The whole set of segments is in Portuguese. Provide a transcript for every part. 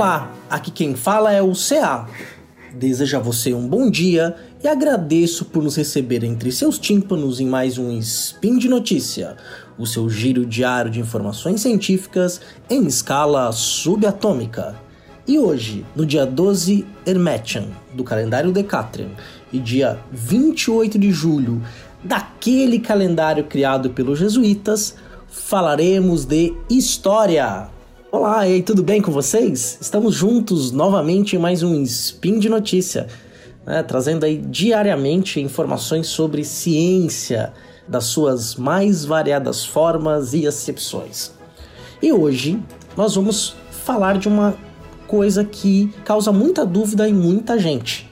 Olá, aqui quem fala é o CA. Desejo a você um bom dia e agradeço por nos receber entre seus tímpanos em mais um Spin de Notícia, o seu giro diário de informações científicas em escala subatômica. E hoje, no dia 12 Hermetian do calendário Decatrian e dia 28 de julho daquele calendário criado pelos jesuítas, falaremos de história. Olá, e aí, tudo bem com vocês? Estamos juntos novamente em mais um Spin de Notícia, né, trazendo aí diariamente informações sobre ciência, das suas mais variadas formas e acepções. E hoje nós vamos falar de uma coisa que causa muita dúvida em muita gente.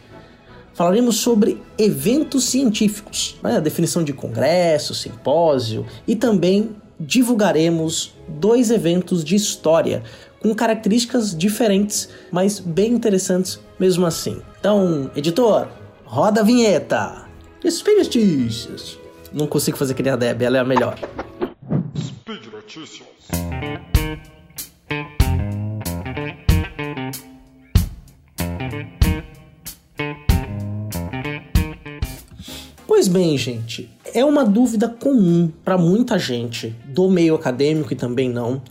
Falaremos sobre eventos científicos, né, a definição de congresso, simpósio e também divulgaremos dois eventos de história com características diferentes, mas bem interessantes mesmo assim. Então, editor, roda a vinheta. Speed Notícias. Não consigo fazer que nem a Deb, ela é a melhor. Speed Notícias. Pois bem, gente, é uma dúvida comum para muita gente do meio acadêmico e também não.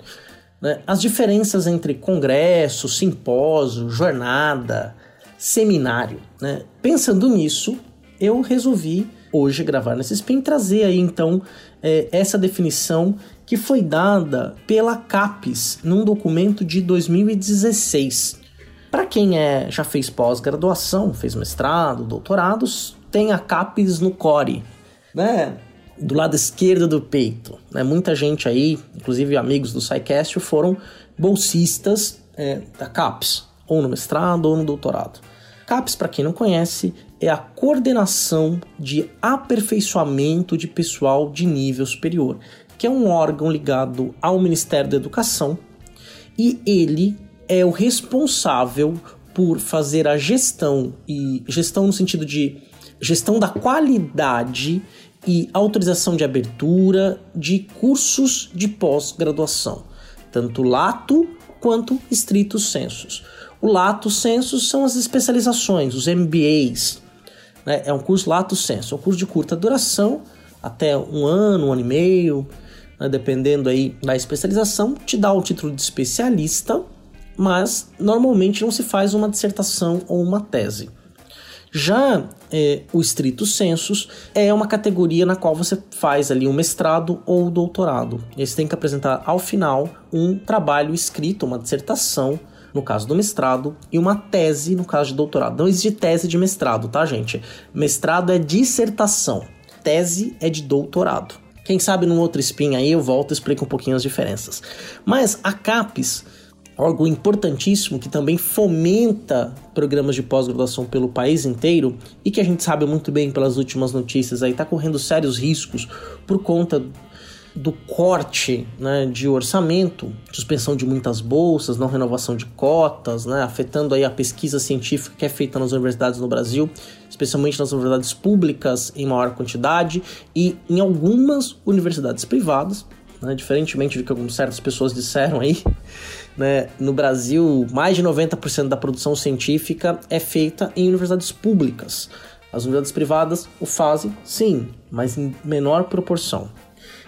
Né? As diferenças entre congresso, simpósio, jornada, seminário. Né? Pensando nisso, eu resolvi hoje gravar nesse spin trazer aí então é, essa definição que foi dada pela CAPES num documento de 2016. Para quem é, já fez pós-graduação, fez mestrado, doutorados, tem a CAPES no core, né? Do lado esquerdo do peito. Né? Muita gente aí, inclusive amigos do SciCast, foram bolsistas é, da CAPES, ou no mestrado ou no doutorado. CAPES, para quem não conhece, é a coordenação de aperfeiçoamento de pessoal de nível superior, que é um órgão ligado ao Ministério da Educação e ele é o responsável por fazer a gestão e gestão no sentido de gestão da qualidade e autorização de abertura de cursos de pós-graduação, tanto lato quanto estrito sensus. O lato sensus são as especializações, os MBAs. Né? É um curso lato sensus, é um curso de curta duração, até um ano, um ano e meio, né? dependendo aí da especialização, te dá o título de especialista, mas normalmente não se faz uma dissertação ou uma tese. Já é, o estrito sensus é uma categoria na qual você faz ali um mestrado ou doutorado. E você tem que apresentar ao final um trabalho escrito, uma dissertação, no caso do mestrado, e uma tese no caso de doutorado. Não existe tese de mestrado, tá, gente? Mestrado é dissertação, tese é de doutorado. Quem sabe num outro spin aí eu volto e explico um pouquinho as diferenças. Mas a CAPES algo importantíssimo que também fomenta programas de pós-graduação pelo país inteiro e que a gente sabe muito bem pelas últimas notícias aí está correndo sérios riscos por conta do corte né, de orçamento, suspensão de muitas bolsas, não renovação de cotas, né, afetando aí a pesquisa científica que é feita nas universidades no Brasil, especialmente nas universidades públicas em maior quantidade e em algumas universidades privadas, né, diferentemente do que algumas certas pessoas disseram aí, né, no Brasil, mais de 90% da produção científica é feita em universidades públicas. As universidades privadas o fazem, sim, mas em menor proporção.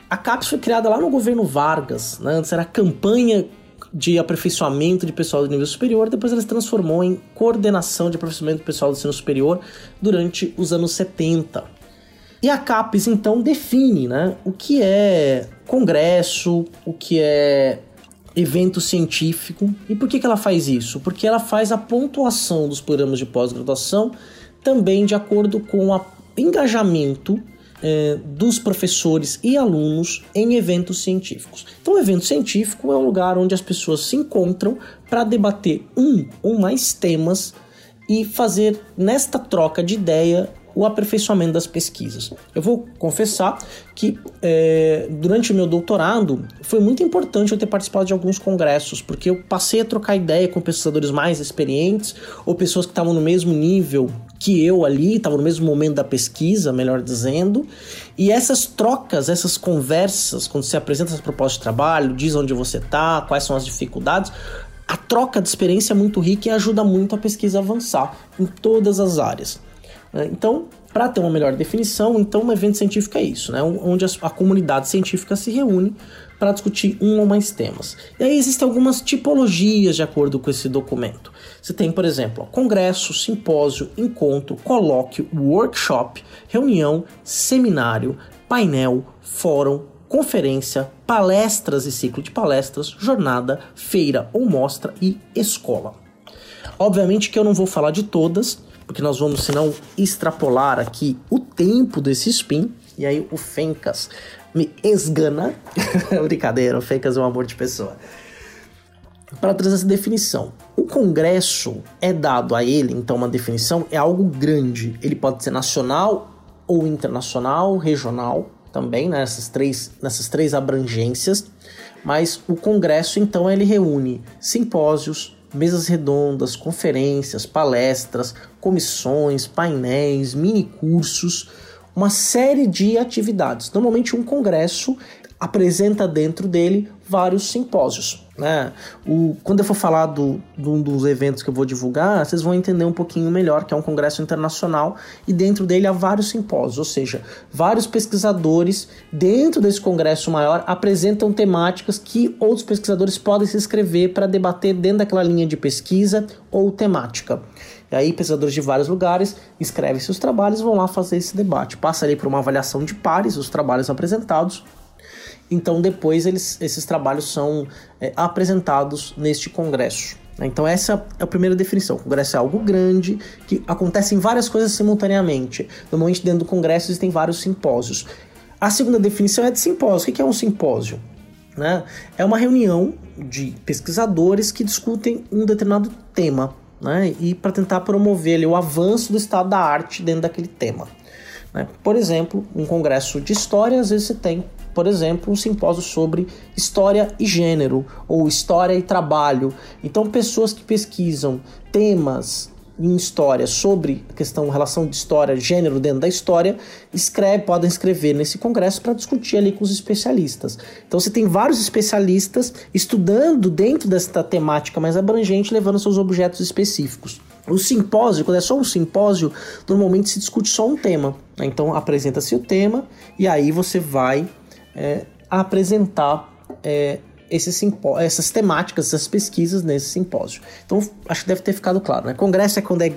A CAPES foi criada lá no governo Vargas, né? antes era campanha de aperfeiçoamento de pessoal do nível superior, depois ela se transformou em coordenação de aperfeiçoamento pessoal do ensino superior durante os anos 70. E a CAPES então define né, o que é congresso, o que é evento científico. E por que, que ela faz isso? Porque ela faz a pontuação dos programas de pós-graduação também de acordo com o engajamento é, dos professores e alunos em eventos científicos. Então, o evento científico é um lugar onde as pessoas se encontram para debater um ou mais temas e fazer nesta troca de ideia o aperfeiçoamento das pesquisas. Eu vou confessar que é, durante o meu doutorado foi muito importante eu ter participado de alguns congressos, porque eu passei a trocar ideia com pesquisadores mais experientes ou pessoas que estavam no mesmo nível que eu ali, estavam no mesmo momento da pesquisa, melhor dizendo, e essas trocas, essas conversas, quando você apresenta essa proposta de trabalho, diz onde você está, quais são as dificuldades, a troca de experiência é muito rica e ajuda muito a pesquisa a avançar em todas as áreas. Né? Então, para ter uma melhor definição, então um evento científico é isso, né? onde a comunidade científica se reúne para discutir um ou mais temas. E aí existem algumas tipologias de acordo com esse documento. Você tem, por exemplo, congresso, simpósio, encontro, colóquio, workshop, reunião, seminário, painel, fórum, conferência, palestras e ciclo de palestras, jornada, feira ou mostra e escola. Obviamente que eu não vou falar de todas, porque nós vamos, senão, extrapolar aqui o tempo desse spin. E aí o Fencas me esgana. Brincadeira, o Fencas é um amor de pessoa. Para trazer essa definição. O Congresso é dado a ele, então, uma definição, é algo grande. Ele pode ser nacional ou internacional, regional também, né, três, nessas três abrangências. Mas o Congresso, então, ele reúne simpósios, mesas redondas, conferências, palestras, comissões, painéis, mini cursos, uma série de atividades. Normalmente um congresso apresenta dentro dele vários simpósios. Né? O, quando eu for falar do, do, dos eventos que eu vou divulgar, vocês vão entender um pouquinho melhor que é um congresso internacional e dentro dele há vários simpósios, ou seja, vários pesquisadores dentro desse congresso maior apresentam temáticas que outros pesquisadores podem se inscrever para debater dentro daquela linha de pesquisa ou temática. E aí, pesquisadores de vários lugares escrevem seus trabalhos vão lá fazer esse debate. Passa ali por uma avaliação de pares, os trabalhos apresentados, então, depois, eles, esses trabalhos são é, apresentados neste congresso. Né? Então, essa é a primeira definição. O congresso é algo grande, que acontecem várias coisas simultaneamente. Normalmente, dentro do congresso, existem vários simpósios. A segunda definição é de simpósio. O que é um simpósio? Né? É uma reunião de pesquisadores que discutem um determinado tema né? e para tentar promover ali, o avanço do estado da arte dentro daquele tema. Né? Por exemplo, um congresso de história, às vezes você tem por exemplo, um simpósio sobre história e gênero, ou história e trabalho. Então, pessoas que pesquisam temas em história sobre a questão relação de história, gênero dentro da história, escreve, podem escrever nesse congresso para discutir ali com os especialistas. Então você tem vários especialistas estudando dentro desta temática mais abrangente, levando seus objetos específicos. O simpósio, quando é só um simpósio, normalmente se discute só um tema. Né? Então apresenta-se o tema e aí você vai é, a apresentar é, esses essas temáticas, essas pesquisas nesse simpósio. Então, acho que deve ter ficado claro. Né? Congresso é quando é.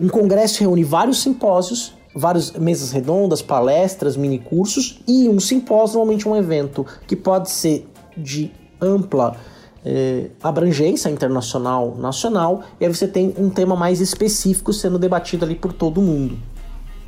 Um congresso reúne vários simpósios, várias mesas redondas, palestras, mini cursos, e um simpósio, normalmente um evento que pode ser de ampla é, abrangência internacional, nacional, e aí você tem um tema mais específico sendo debatido ali por todo mundo.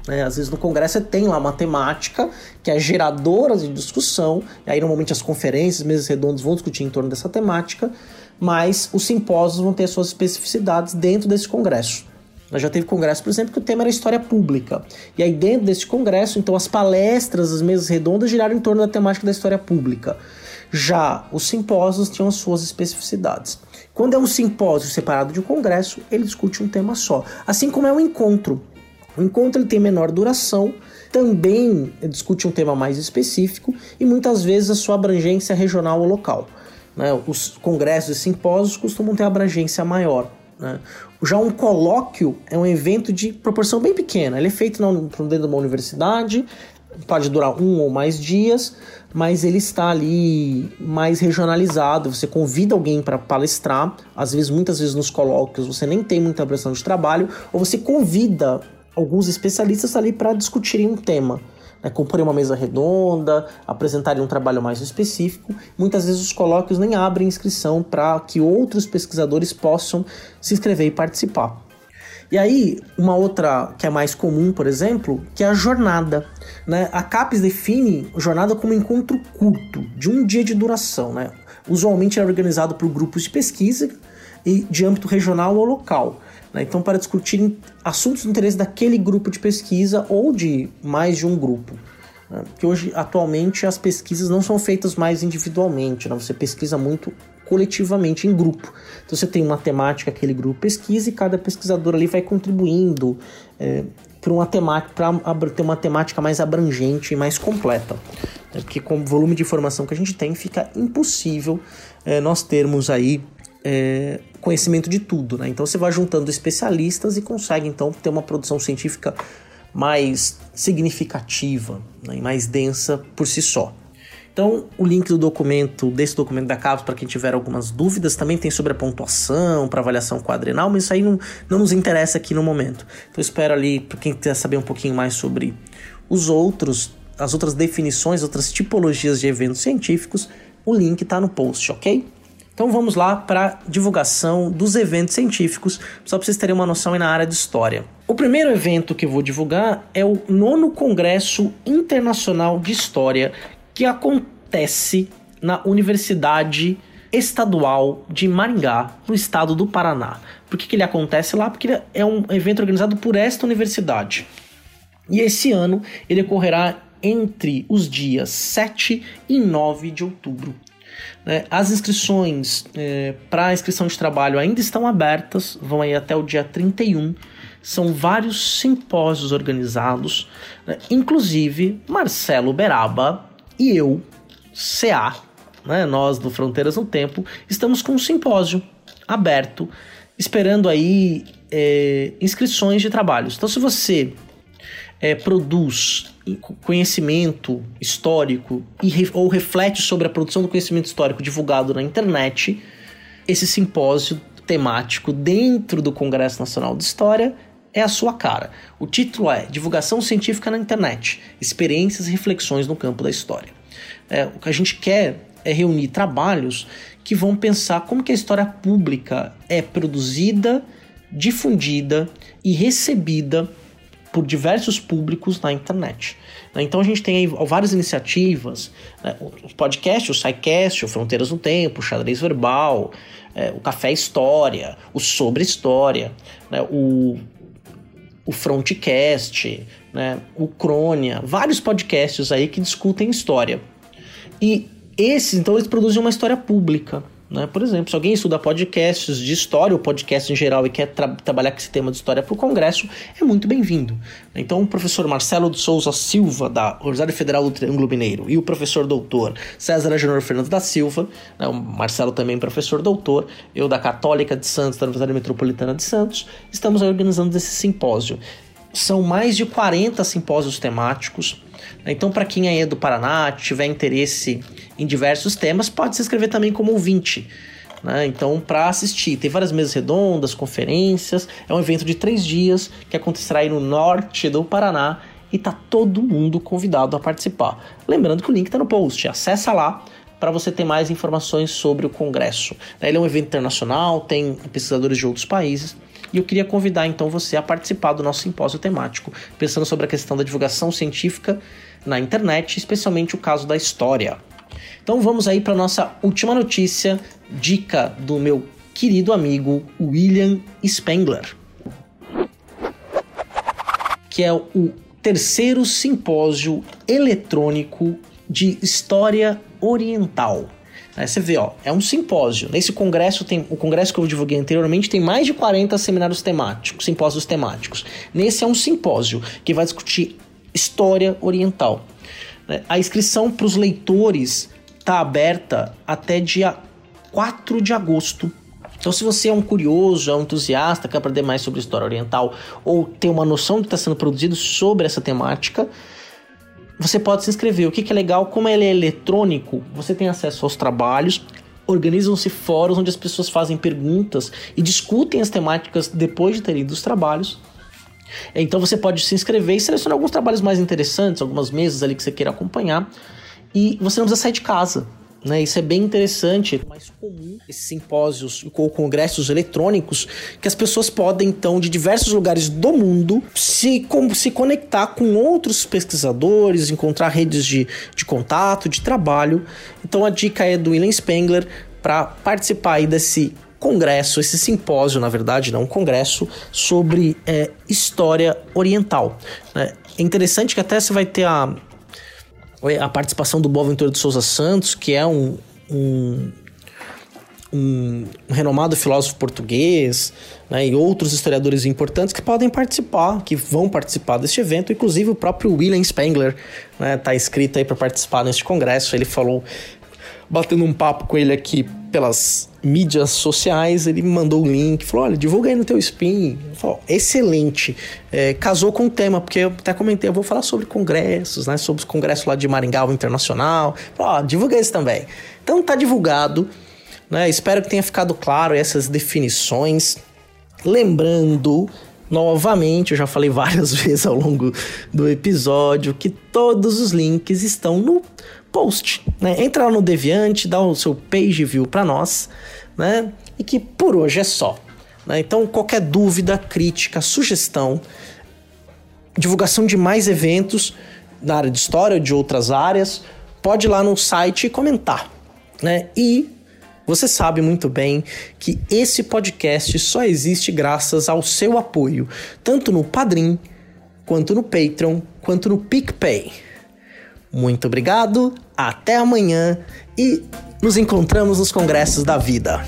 É, às vezes no congresso você tem lá uma temática que é geradora de discussão, e aí normalmente as conferências, mesas redondas vão discutir em torno dessa temática, mas os simpósios vão ter suas especificidades dentro desse congresso. Nós já teve congresso, por exemplo, que o tema era história pública. E aí dentro desse congresso, então as palestras, as mesas redondas giraram em torno da temática da história pública. Já os simpósios tinham as suas especificidades. Quando é um simpósio separado de um congresso, ele discute um tema só. Assim como é um encontro. O encontro ele tem menor duração, também discute um tema mais específico e muitas vezes a sua abrangência regional ou local. Né? Os congressos e simpósios costumam ter abrangência maior. Né? Já um colóquio é um evento de proporção bem pequena. Ele é feito dentro de uma universidade, pode durar um ou mais dias, mas ele está ali mais regionalizado. Você convida alguém para palestrar, às vezes, muitas vezes nos colóquios você nem tem muita pressão de trabalho, ou você convida alguns especialistas ali para discutirem um tema. Né, comporem uma mesa redonda, apresentarem um trabalho mais específico. Muitas vezes os colóquios nem abrem inscrição para que outros pesquisadores possam se inscrever e participar. E aí, uma outra que é mais comum, por exemplo, que é a jornada. Né? A CAPES define jornada como encontro curto, de um dia de duração. Né? Usualmente é organizado por grupos de pesquisa e de âmbito regional ou local. Né? Então, para discutir assuntos de interesse daquele grupo de pesquisa ou de mais de um grupo. Né? Porque hoje, atualmente, as pesquisas não são feitas mais individualmente, né? você pesquisa muito coletivamente, em grupo. Então, você tem uma temática, aquele grupo pesquisa, e cada pesquisador ali vai contribuindo é, para uma temática, para ter uma temática mais abrangente e mais completa. Né? Porque com o volume de informação que a gente tem, fica impossível é, nós termos aí é, conhecimento de tudo, né? Então você vai juntando especialistas e consegue então ter uma produção científica mais significativa né? e mais densa por si só. Então, o link do documento, desse documento da CAPES, para quem tiver algumas dúvidas, também tem sobre a pontuação, para avaliação quadrenal, mas isso aí não, não nos interessa aqui no momento. Então, espero ali, para quem quiser saber um pouquinho mais sobre os outros, as outras definições, outras tipologias de eventos científicos, o link está no post, ok? Então vamos lá para divulgação dos eventos científicos, só para vocês terem uma noção aí na área de história. O primeiro evento que eu vou divulgar é o nono Congresso Internacional de História, que acontece na Universidade Estadual de Maringá, no estado do Paraná. Por que, que ele acontece lá? Porque é um evento organizado por esta universidade. E esse ano ele ocorrerá entre os dias 7 e 9 de outubro. Né? As inscrições é, para inscrição de trabalho ainda estão abertas, vão aí até o dia 31. São vários simpósios organizados, né? inclusive Marcelo Beraba e eu, CA, né? nós do Fronteiras no Tempo, estamos com um simpósio aberto, esperando aí é, inscrições de trabalhos. Então, se você é, produz conhecimento histórico e, ou reflete sobre a produção do conhecimento histórico divulgado na internet, esse simpósio temático dentro do Congresso Nacional de História é a sua cara. O título é Divulgação Científica na Internet: Experiências e Reflexões no Campo da História. É, o que a gente quer é reunir trabalhos que vão pensar como que a história pública é produzida, difundida e recebida por diversos públicos na internet. Né? Então a gente tem várias iniciativas, né? o podcast, o SciCast, o Fronteiras no Tempo, o Xadrez Verbal, é, o Café História, o Sobre História, né? o, o Frontcast, né? o Crônia, vários podcasts aí que discutem história. E esses, então, eles produzem uma história pública. Né? Por exemplo, se alguém estuda podcasts de história ou podcast em geral e quer tra trabalhar com esse tema de história para o Congresso, é muito bem-vindo. Então, o professor Marcelo de Souza Silva, da Universidade Federal do Triângulo Mineiro, e o professor doutor César Agenor Fernando da Silva, né? o Marcelo também professor doutor, eu da Católica de Santos, da Universidade Metropolitana de Santos, estamos organizando esse simpósio. São mais de 40 simpósios temáticos. Né? Então, para quem aí é do Paraná, tiver interesse em diversos temas, pode se inscrever também como ouvinte. Né? Então, para assistir, tem várias mesas redondas, conferências. É um evento de três dias que acontecerá aí no norte do Paraná e tá todo mundo convidado a participar. Lembrando que o link está no post, acessa lá para você ter mais informações sobre o congresso. Ele é um evento internacional, tem pesquisadores de outros países. E eu queria convidar então você a participar do nosso simpósio temático, pensando sobre a questão da divulgação científica na internet, especialmente o caso da história. Então vamos aí para nossa última notícia, dica do meu querido amigo William Spengler, que é o terceiro simpósio eletrônico de história oriental. Aí você vê, ó, é um simpósio. Nesse congresso tem o congresso que eu divulguei anteriormente tem mais de 40 seminários temáticos, simpósios temáticos. Nesse é um simpósio que vai discutir história oriental. A inscrição para os leitores está aberta até dia 4 de agosto. Então, se você é um curioso, é um entusiasta, quer aprender mais sobre história oriental ou tem uma noção do que está sendo produzido sobre essa temática, você pode se inscrever. O que, que é legal, como ele é eletrônico, você tem acesso aos trabalhos, organizam-se fóruns onde as pessoas fazem perguntas e discutem as temáticas depois de terem ido os trabalhos. Então você pode se inscrever e selecionar alguns trabalhos mais interessantes, algumas mesas ali que você queira acompanhar. E você não precisa sair de casa. Né, isso é bem interessante. É mais comum esses simpósios ou congressos eletrônicos que as pessoas podem, então, de diversos lugares do mundo, se, com, se conectar com outros pesquisadores, encontrar redes de, de contato, de trabalho. Então, a dica é do William Spengler para participar aí desse congresso, esse simpósio, na verdade, não um congresso, sobre é, história oriental. Né? É interessante que até você vai ter a, a participação do Boaventura de Souza Santos, que é um, um, um, renomado filósofo português, né, e outros historiadores importantes que podem participar, que vão participar deste evento, inclusive o próprio William Spengler está né, tá inscrito aí para participar neste congresso. Ele falou batendo um papo com ele aqui pelas mídias sociais, ele me mandou o link, falou: olha, divulga aí no teu spin. Falou, excelente. É, casou com o tema, porque eu até comentei, eu vou falar sobre congressos, né? Sobre os congressos lá de Maringá Internacional. Falou, ó, divulga esse também. Então tá divulgado. Né? Espero que tenha ficado claro essas definições. Lembrando novamente, eu já falei várias vezes ao longo do episódio, que todos os links estão no post. Né? Entra lá no Deviante, dá o seu page view para nós, né? E que por hoje é só. Né? Então, qualquer dúvida, crítica, sugestão, divulgação de mais eventos na área de história de outras áreas, pode ir lá no site e comentar. Né? E você sabe muito bem que esse podcast só existe graças ao seu apoio, tanto no Padrim, quanto no Patreon, quanto no PicPay. Muito obrigado, até amanhã e nos encontramos nos congressos da vida.